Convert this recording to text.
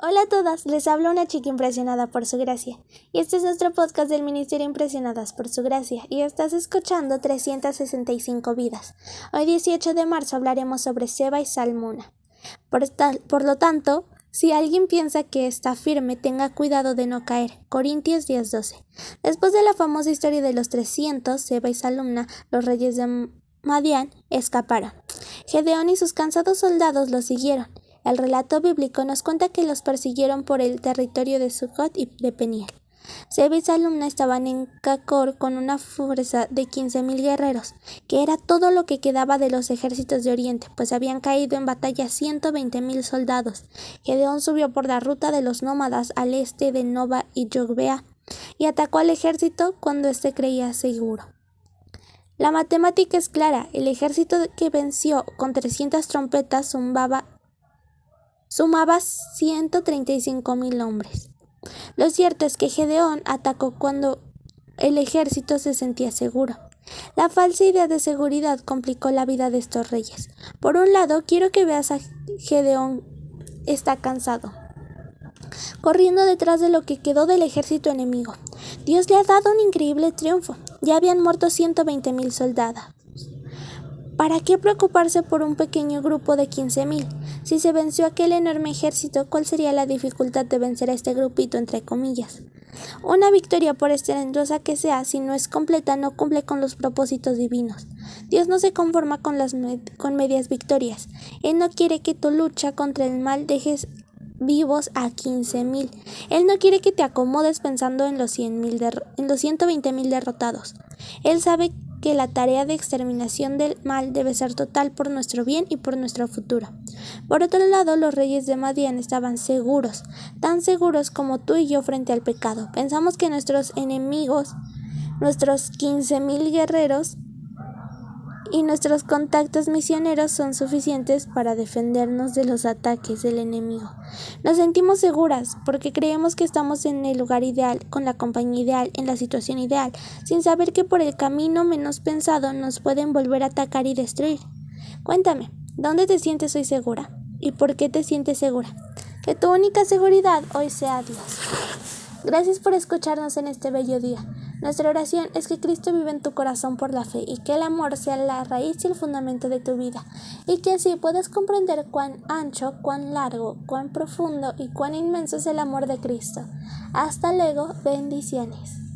Hola a todas, les habla una chica impresionada por su gracia. Y este es nuestro podcast del Ministerio Impresionadas por su gracia. Y estás escuchando 365 vidas. Hoy 18 de marzo hablaremos sobre Seba y Salmuna. Por, por lo tanto, si alguien piensa que está firme, tenga cuidado de no caer. Corintios 10:12. Después de la famosa historia de los 300, Seba y Salmuna, los reyes de Madián, escaparon. Gedeón y sus cansados soldados los siguieron. El relato bíblico nos cuenta que los persiguieron por el territorio de Sucot y de Peniel. Seba y Salumna estaban en Cacor con una fuerza de quince mil guerreros, que era todo lo que quedaba de los ejércitos de Oriente, pues habían caído en batalla ciento veinte mil soldados. Gedeón subió por la ruta de los nómadas al este de Nova y Jogbea y atacó al ejército cuando éste creía seguro. La matemática es clara, el ejército que venció con trescientas trompetas zumbaba sumaba 135 mil hombres. Lo cierto es que Gedeón atacó cuando el ejército se sentía seguro. La falsa idea de seguridad complicó la vida de estos reyes. Por un lado, quiero que veas a Gedeón está cansado, corriendo detrás de lo que quedó del ejército enemigo. Dios le ha dado un increíble triunfo. Ya habían muerto 120 mil soldados. ¿Para qué preocuparse por un pequeño grupo de 15.000? Si se venció aquel enorme ejército, ¿cuál sería la dificultad de vencer a este grupito entre comillas? Una victoria, por estrepitosa que sea, si no es completa, no cumple con los propósitos divinos. Dios no se conforma con, las con medias victorias. Él no quiere que tu lucha contra el mal dejes vivos a 15.000. Él no quiere que te acomodes pensando en los, 100 en los 120.000 derrotados. Él sabe que la tarea de exterminación del mal debe ser total por nuestro bien y por nuestro futuro. Por otro lado, los reyes de Madian estaban seguros, tan seguros como tú y yo frente al pecado. Pensamos que nuestros enemigos, nuestros 15.000 guerreros, y nuestros contactos misioneros son suficientes para defendernos de los ataques del enemigo. Nos sentimos seguras porque creemos que estamos en el lugar ideal, con la compañía ideal, en la situación ideal, sin saber que por el camino menos pensado nos pueden volver a atacar y destruir. Cuéntame, ¿dónde te sientes hoy segura? ¿Y por qué te sientes segura? Que tu única seguridad hoy sea Dios. Gracias por escucharnos en este bello día. Nuestra oración es que Cristo vive en tu corazón por la fe y que el amor sea la raíz y el fundamento de tu vida y que así puedas comprender cuán ancho, cuán largo, cuán profundo y cuán inmenso es el amor de Cristo. Hasta luego, bendiciones.